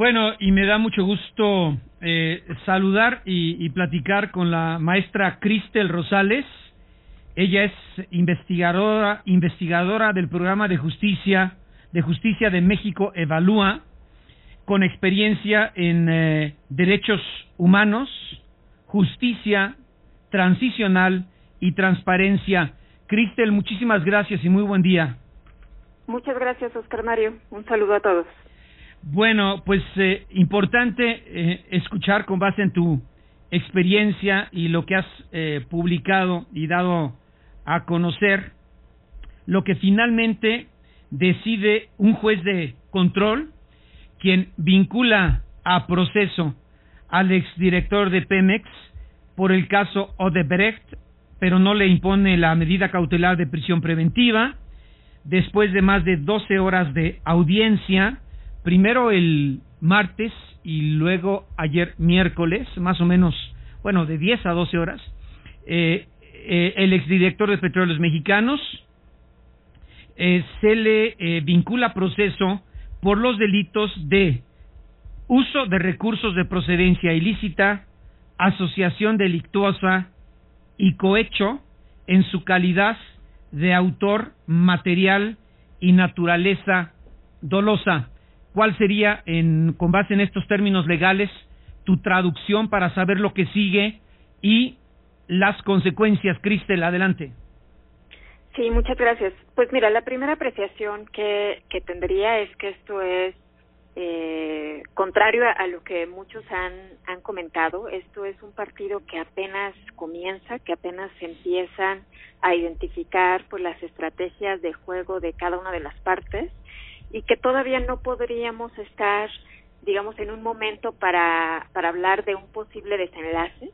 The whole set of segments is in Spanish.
Bueno, y me da mucho gusto eh, saludar y, platicar con la maestra Cristel Rosales. Ella es investigadora, investigadora del programa de justicia de justicia de México Evalúa, con experiencia en eh, derechos humanos, justicia transicional y transparencia. Cristel, muchísimas gracias y muy buen día. Muchas gracias, Oscar Mario. Un saludo a todos. Bueno, pues eh, importante eh, escuchar con base en tu experiencia y lo que has eh, publicado y dado a conocer lo que finalmente decide un juez de control quien vincula a proceso al exdirector de Pemex por el caso Odebrecht, pero no le impone la medida cautelar de prisión preventiva. Después de más de 12 horas de audiencia, primero el martes y luego ayer miércoles, más o menos, bueno, de 10 a 12 horas, eh, eh, el exdirector de Petróleos Mexicanos eh, se le vincula proceso por los delitos de uso de recursos de procedencia ilícita, asociación delictuosa y cohecho en su calidad de autor material y naturaleza dolosa. ¿Cuál sería, en, con base en estos términos legales, tu traducción para saber lo que sigue y las consecuencias? Cristel, adelante. Sí, muchas gracias. Pues mira, la primera apreciación que, que tendría es que esto es eh, contrario a, lo que muchos han, han comentado. Esto es un partido que apenas comienza, que apenas se empiezan a identificar pues, las estrategias de juego de cada una de las partes y que todavía no podríamos estar, digamos, en un momento para, para hablar de un posible desenlace,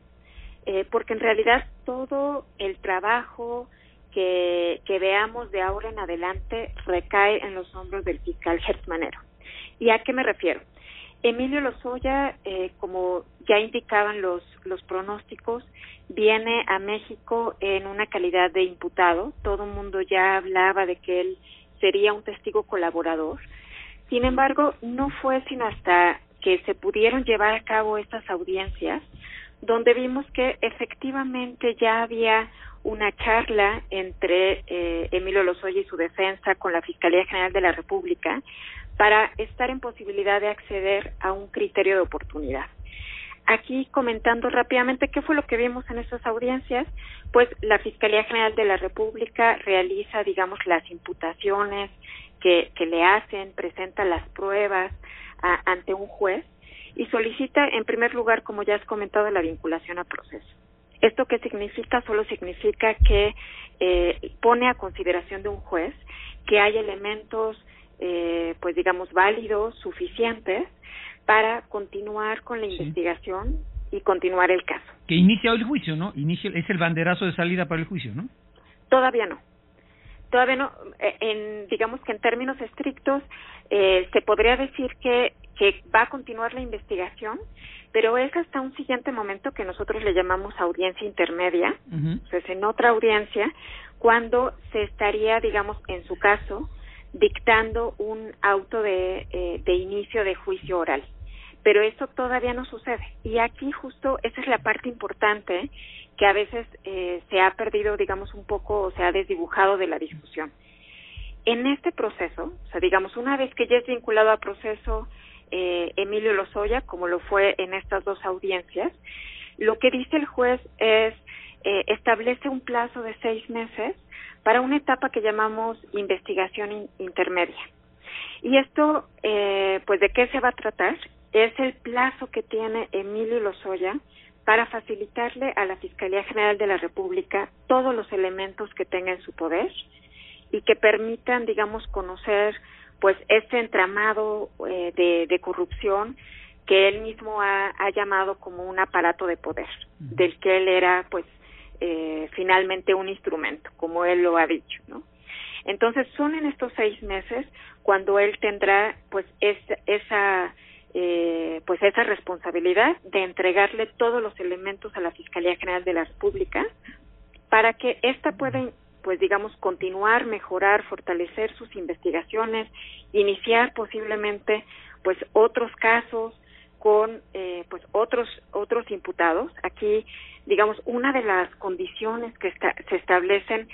eh, porque en realidad todo el trabajo que, que veamos de ahora en adelante recae en los hombros del fiscal Hertzmanero. ¿Y a qué me refiero? Emilio Lozoya, eh, como ya indicaban los, los pronósticos, viene a México en una calidad de imputado. Todo el mundo ya hablaba de que él sería un testigo colaborador. Sin embargo, no fue sino hasta que se pudieron llevar a cabo estas audiencias donde vimos que efectivamente ya había una charla entre eh, Emilio Lozoya y su defensa con la Fiscalía General de la República para estar en posibilidad de acceder a un criterio de oportunidad. Aquí comentando rápidamente qué fue lo que vimos en esas audiencias, pues la Fiscalía General de la República realiza, digamos, las imputaciones que, que le hacen, presenta las pruebas ante un juez y solicita, en primer lugar, como ya has comentado, la vinculación a proceso. ¿Esto qué significa? Solo significa que eh, pone a consideración de un juez que hay elementos, eh, pues digamos, válidos, suficientes, para continuar con la investigación y continuar el caso. Que inicia el juicio, ¿no? Inicia, es el banderazo de salida para el juicio, ¿no? Todavía no. Todavía no. Eh, en, digamos que en términos estrictos, eh, se podría decir que, que va a continuar la investigación, pero es hasta un siguiente momento que nosotros le llamamos audiencia intermedia, uh es en otra audiencia, cuando se estaría, digamos, en su caso, dictando un auto de, eh, de inicio de juicio oral. Pero eso todavía no sucede. Y aquí justo esa es la parte importante que a veces eh, se ha perdido, digamos, un poco o se ha desdibujado de la discusión. En este proceso, o sea, digamos, una vez que ya es vinculado al proceso eh, Emilio Lozoya, como lo fue en estas dos audiencias. Lo que dice el juez es eh, establece un plazo de seis meses para una etapa que llamamos investigación intermedia. Y esto, eh, pues, ¿de qué se va a tratar? Es el plazo que tiene Emilio Lozoya para facilitarle a la Fiscalía General de la República todos los elementos que tenga en su poder y que permitan, digamos, conocer pues este entramado eh, de, corrupción que él mismo ha, llamado como un aparato de poder, del que él era pues eh, finalmente un instrumento, como él lo ha dicho, ¿no? Entonces son en estos seis meses cuando él tendrá pues esa eh, pues esa responsabilidad de entregarle todos los elementos a la Fiscalía General de la República para que ésta pueda pues digamos, continuar, mejorar, fortalecer sus investigaciones, iniciar posiblemente, pues otros casos con, eh, pues otros otros imputados. Aquí, digamos, una de las condiciones que se establecen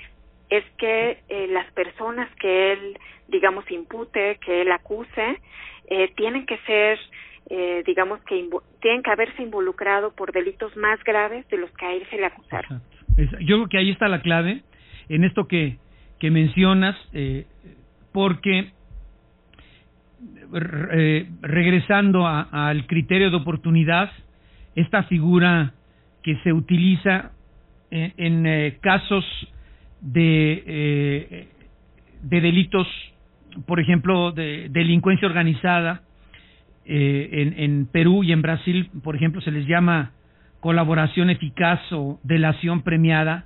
es que eh, las personas que él, digamos, impute, que él acuse, eh, tienen que ser digamos que tienen que haberse involucrado por delitos más graves de los que a él se le acusaron. yo creo que ahí está la clave en esto que, que mencionas, eh, porque eh, regresando al criterio de oportunidad, esta figura que se utiliza en, en casos de, de delitos, por ejemplo, de delincuencia organizada, eh, en, en Perú y en Brasil, por ejemplo, se les llama colaboración eficaz o delación premiada,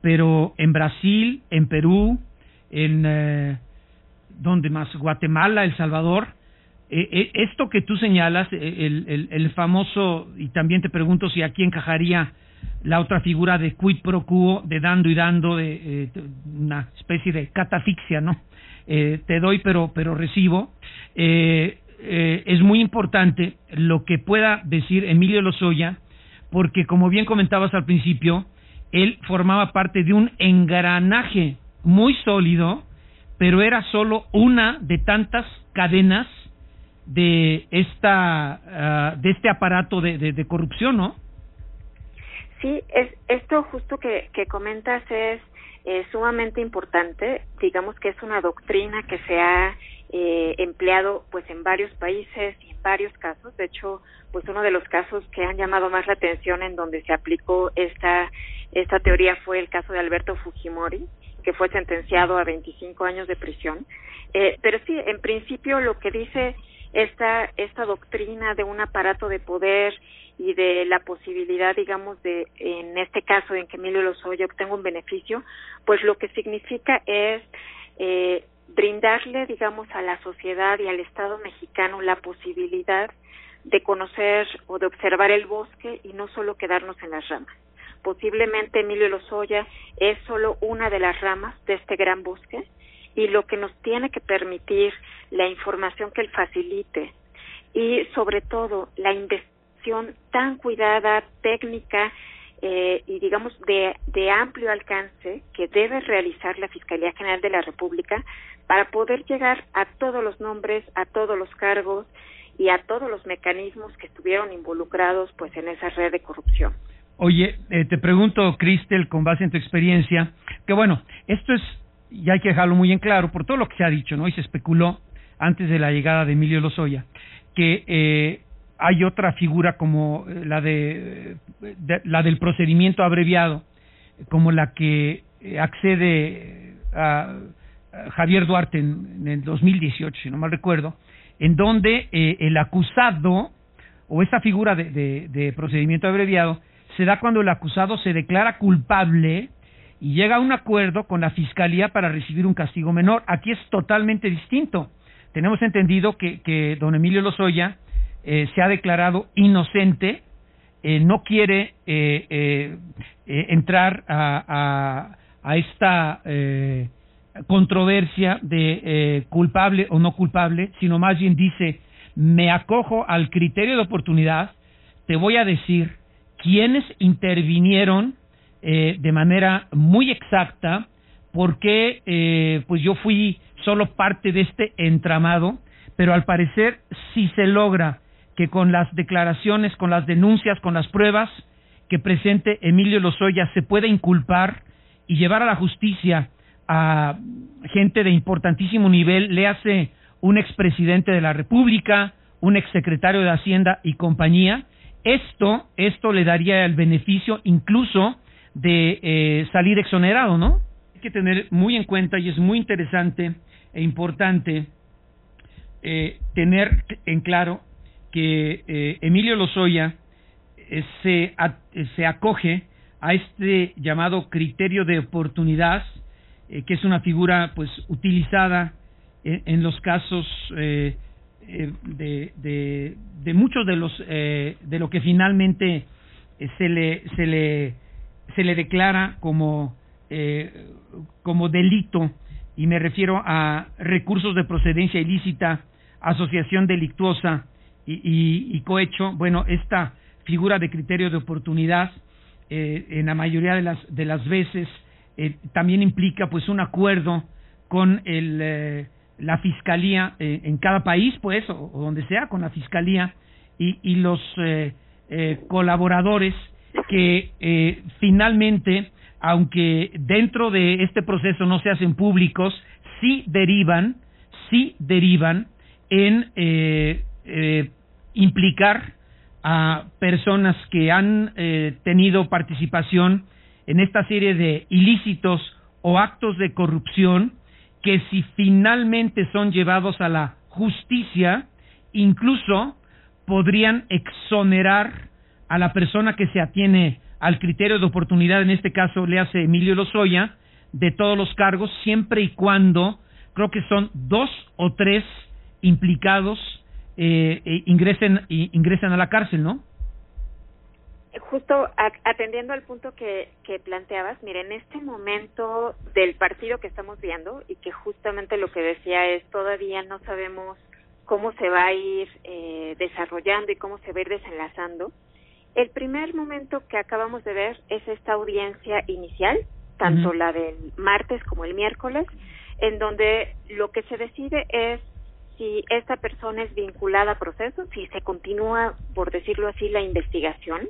pero en Brasil, en Perú, en eh, donde más Guatemala, El Salvador, eh, eh esto que tú señalas, eh, el, el, el, famoso, y también te pregunto si aquí encajaría la otra figura de quid pro quo, de dando y dando, de, de una especie de catafixia, ¿no? te doy pero pero recibo. Eh, eh, es muy importante lo que pueda decir Emilio Lozoya, porque como bien comentabas al principio, él formaba parte de un engranaje muy sólido, pero era solo una de tantas cadenas de esta ah, de este aparato de, de, corrupción, ¿no? Sí, es esto justo que, que comentas es sumamente importante. Digamos que es una doctrina que se ha eh, empleado pues en varios países y en varios casos. De hecho, pues uno de los casos que han llamado más la atención en donde se aplicó esta esta teoría fue el caso de Alberto Fujimori, que fue sentenciado a 25 años de prisión. Eh, pero sí, en principio lo que dice esta esta doctrina de un aparato de poder y de la posibilidad, digamos, de, en este caso en que Emilio Lozoya obtenga un beneficio, pues lo que significa es eh, brindarle, digamos, a la sociedad y al Estado mexicano la posibilidad de conocer o de observar el bosque y no solo quedarnos en las ramas. Posiblemente Emilio Lozoya es solo una de las ramas de este gran bosque y lo que nos tiene que permitir la información que él facilite y sobre todo la investigación tan cuidada, técnica eh, y digamos de, de amplio alcance que debe realizar la Fiscalía General de la República para poder llegar a todos los nombres, a todos los cargos y a todos los mecanismos que estuvieron involucrados pues en esa red de corrupción. Oye, eh, te pregunto, Cristel, con base en tu experiencia, que bueno, esto es, y hay que dejarlo muy en claro, por todo lo que se ha dicho, ¿no? Y se especuló antes de la llegada de Emilio Lozoya, que eh, hay otra figura como eh, la de, la del procedimiento abreviado, como la que accede a Javier Duarte en, el 2018, si no mal recuerdo, en donde eh, el acusado o esta figura de, de, procedimiento abreviado se da cuando el acusado se declara culpable y llega a un acuerdo con la fiscalía para recibir un castigo menor. Aquí es totalmente distinto. Tenemos entendido que, que don Emilio Lozoya eh, se ha declarado inocente, eh, no quiere entrar a, a, a esta controversia de eh, culpable o no culpable, sino más bien dice, me acojo al criterio de oportunidad, te voy a decir quiénes intervinieron eh, de manera muy exacta, porque eh, pues yo fui solo parte de este entramado, pero al parecer si se logra que con las declaraciones, con las denuncias, con las pruebas que presente Emilio Lozoya se pueda inculpar y llevar a la justicia a gente de importantísimo nivel, le hace un expresidente de la República, un exsecretario de Hacienda y compañía, esto, esto le daría el beneficio incluso de eh, salir exonerado, ¿no? Hay que tener muy en cuenta y es muy interesante e importante eh, tener en claro que eh, Emilio Lozoya se, se acoge a este llamado criterio de oportunidad eh, que es una figura pues utilizada en, los casos eh, eh, de, de, muchos de los de lo que finalmente se le se le se le declara como eh, como delito, y me refiero a recursos de procedencia ilícita, asociación delictuosa y, cohecho, bueno, esta figura de criterio de oportunidad eh, en la mayoría de las, de las veces eh, también implica pues un acuerdo con el, la fiscalía en cada país, pues, o, donde sea, con la fiscalía y, y los colaboradores que finalmente aunque dentro de este proceso no se hacen públicos, sí derivan, sí derivan en eh, implicar a personas que han eh, tenido participación en esta serie de ilícitos o actos de corrupción que si finalmente son llevados a la justicia, incluso podrían exonerar a la persona que se atiene al criterio de oportunidad, en este caso le hace Emilio Lozoya, de todos los cargos, siempre y cuando creo que son dos o tres implicados eh, eh ingresen, ingresen a la cárcel, ¿no? Justo atendiendo al punto que, que planteabas, mire, en este momento del partido que estamos viendo y que justamente lo que decía es todavía no sabemos cómo se va a ir eh, desarrollando y cómo se va a ir desenlazando, el primer momento que acabamos de ver es esta audiencia inicial, tanto la del martes como el miércoles, en donde lo que se decide es si esta persona es vinculada a proceso, si se continúa, por decirlo así, la investigación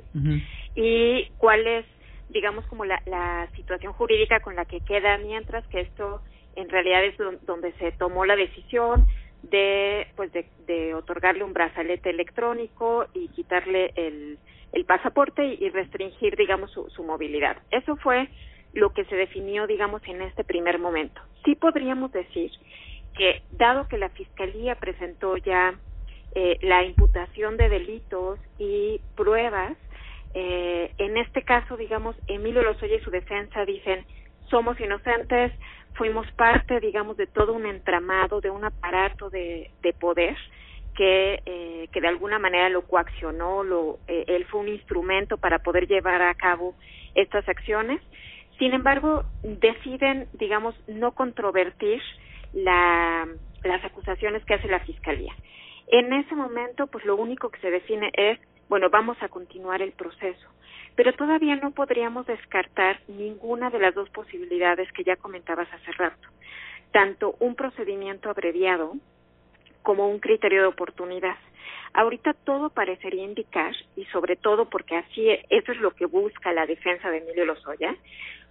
y cuál es, digamos, como la, la situación jurídica con la que queda mientras que esto en realidad es donde se tomó la decisión de, pues, de, de otorgarle un brazalete electrónico y quitarle el el pasaporte y, restringir, digamos, su, movilidad. Eso fue lo que se definió, digamos, en este primer momento. Sí podríamos decir que, dado que la Fiscalía presentó ya eh, la imputación de delitos y pruebas, eh, en este caso, digamos, Emilio Lozoya y su defensa dicen, somos inocentes, fuimos parte, digamos, de todo un entramado, de un aparato de, de poder, que, eh, que de alguna manera lo coaccionó, lo, eh, él fue un instrumento para poder llevar a cabo estas acciones. Sin embargo, deciden, digamos, no controvertir la, las acusaciones que hace la Fiscalía. En ese momento, pues lo único que se define es, bueno, vamos a continuar el proceso, pero todavía no podríamos descartar ninguna de las dos posibilidades que ya comentabas hace rato, tanto un procedimiento abreviado, como un criterio de oportunidad. Ahorita todo parecería indicar, y sobre todo porque así eso es lo que busca la defensa de Emilio Lozoya,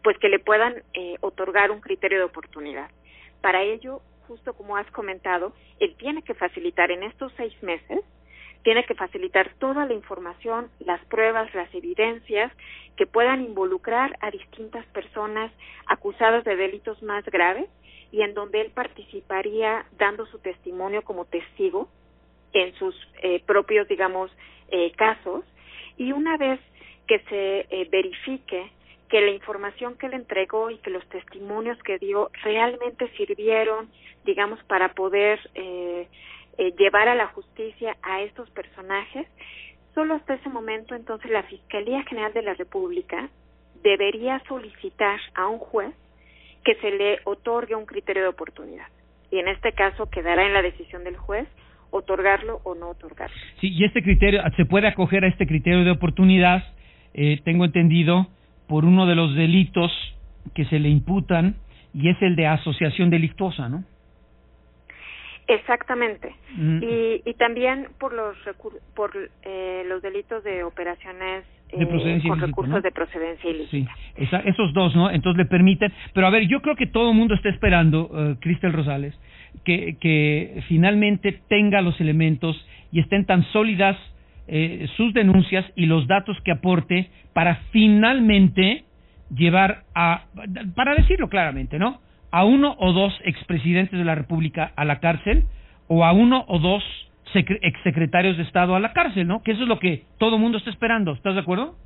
pues que le puedan eh, otorgar un criterio de oportunidad. Para ello, justo como has comentado, él tiene que facilitar en estos seis meses, tiene que facilitar toda la información, las pruebas, las evidencias que puedan involucrar a distintas personas acusadas de delitos más graves y en donde él participaría dando su testimonio como testigo en sus eh, propios, digamos, eh, casos. Y una vez que se eh, verifique que la información que le entregó y que los testimonios que dio realmente sirvieron, digamos, para poder llevar a la justicia a estos personajes, solo hasta ese momento entonces la Fiscalía General de la República debería solicitar a un juez que se le otorgue un criterio de oportunidad. Y en este caso quedará en la decisión del juez otorgarlo o no otorgarlo. Sí, y este criterio, se puede acoger a este criterio de oportunidad, eh, tengo entendido, por uno de los delitos que se le imputan, y es el de asociación delictuosa, ¿no? Exactamente. Mm. Y, y también por los por eh, los delitos de operaciones eh, con recursos de procedencia ilícita. Sí, esos dos, ¿no? Entonces le permiten. Pero a ver, yo creo que todo el mundo está esperando, uh, Cristel Rosales, que, que finalmente tenga los elementos y estén tan sólidas eh, sus denuncias y los datos que aporte para finalmente llevar a, para decirlo claramente, ¿no? A uno o dos expresidentes de la República a la cárcel o a uno o dos exsecretarios de Estado a la cárcel, ¿no? Que eso es lo que todo mundo está esperando. ¿Estás de acuerdo?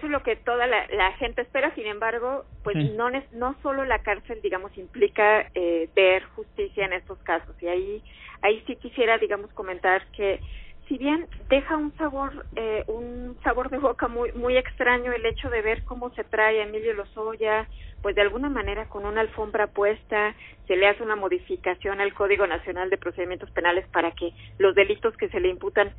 Eso es lo que toda la, gente espera, sin embargo, pues no, no solo la cárcel, digamos, implica eh, ver justicia en estos casos. Y ahí, ahí sí quisiera, digamos, comentar que si bien deja un sabor eh, un sabor de boca muy muy extraño el hecho de ver cómo se trae a Emilio Lozoya pues de alguna manera con una alfombra puesta se le hace una modificación al Código Nacional de Procedimientos Penales para que los delitos que se le imputan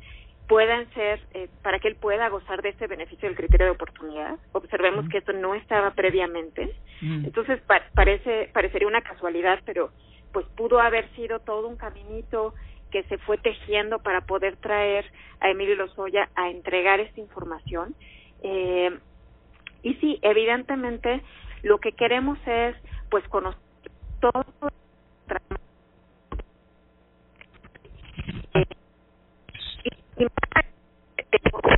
puedan ser eh, para que él pueda gozar de ese beneficio del criterio de oportunidad. Observemos que esto no estaba previamente. Entonces parece parecería una casualidad, pero pues pudo haber sido todo un caminito que se fue tejiendo para poder traer a Emilio Lozoya a entregar esta información. Eh, y sí, evidentemente lo que queremos es pues conocer todo que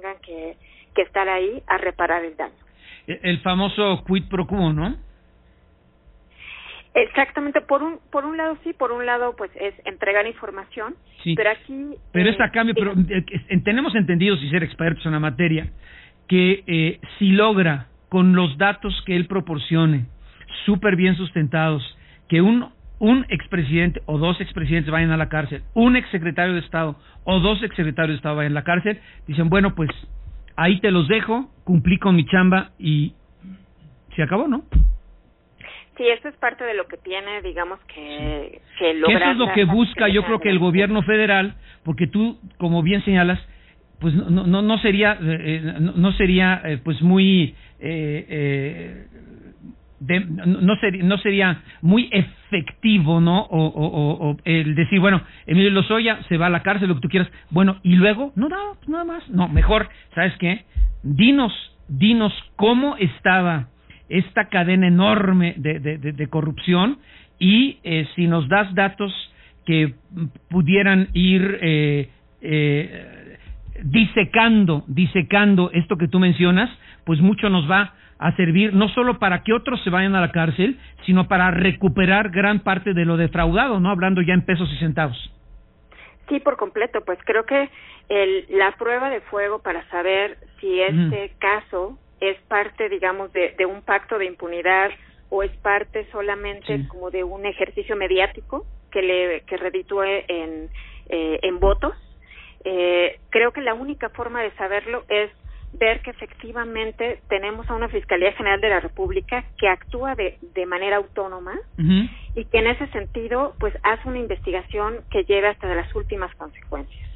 tengan que, que estar ahí a reparar el daño. E, el famoso quid pro quo, ¿no? Exactamente, por un por un lado sí, por un lado pues es entregar información, sí. pero aquí pero eh, está cambio, pero eh, tenemos entendido si ser expertos en la materia que eh, si logra con los datos que él proporcione súper bien sustentados que un un expresidente o dos expresidentes vayan a la cárcel, un exsecretario de Estado o dos exsecretarios de Estado vayan a la cárcel, dicen, bueno, pues ahí te los dejo, cumplí con mi chamba y se acabó, ¿no? Sí, eso es parte de lo que tiene, digamos, que, que lograr. Eso es lo que busca, yo creo que el gobierno federal, porque tú, como bien señalas, pues no no no sería eh, eh, no, sería eh, pues muy eh, no, sería, no sería muy efectivo, ¿no? O, el decir, bueno, Emilio Lozoya se va a la cárcel, lo que tú quieras. Bueno, y luego, no, no, nada más. No, mejor, ¿sabes qué? Dinos, dinos cómo estaba esta cadena enorme de, de, de, corrupción y eh, si nos das datos que pudieran ir eh, eh, disecando, disecando esto que tú mencionas, pues mucho nos va a servir no solo para que otros se vayan a la cárcel, sino para recuperar gran parte de lo defraudado, ¿no? Hablando ya en pesos y centavos. Sí, por completo. Pues creo que el, la prueba de fuego para saber si este caso es parte, digamos, de, de, un pacto de impunidad o es parte solamente como de un ejercicio mediático que le que reditúe en, eh, en votos. Eh, creo que la única forma de saberlo es ver que efectivamente tenemos a una Fiscalía General de la República que actúa de, de manera autónoma y que en ese sentido pues hace una investigación que lleve hasta las últimas consecuencias.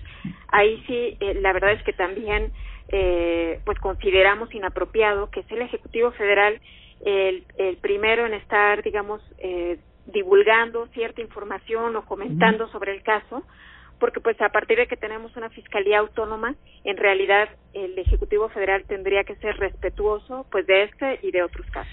Ahí sí, eh, la verdad es que también eh, pues consideramos inapropiado que sea el Ejecutivo Federal el, el primero en estar, digamos, eh, divulgando cierta información o comentando sobre el caso, porque pues a partir de que tenemos una fiscalía autónoma, en realidad el Ejecutivo Federal tendría que ser respetuoso pues de este y de otros casos.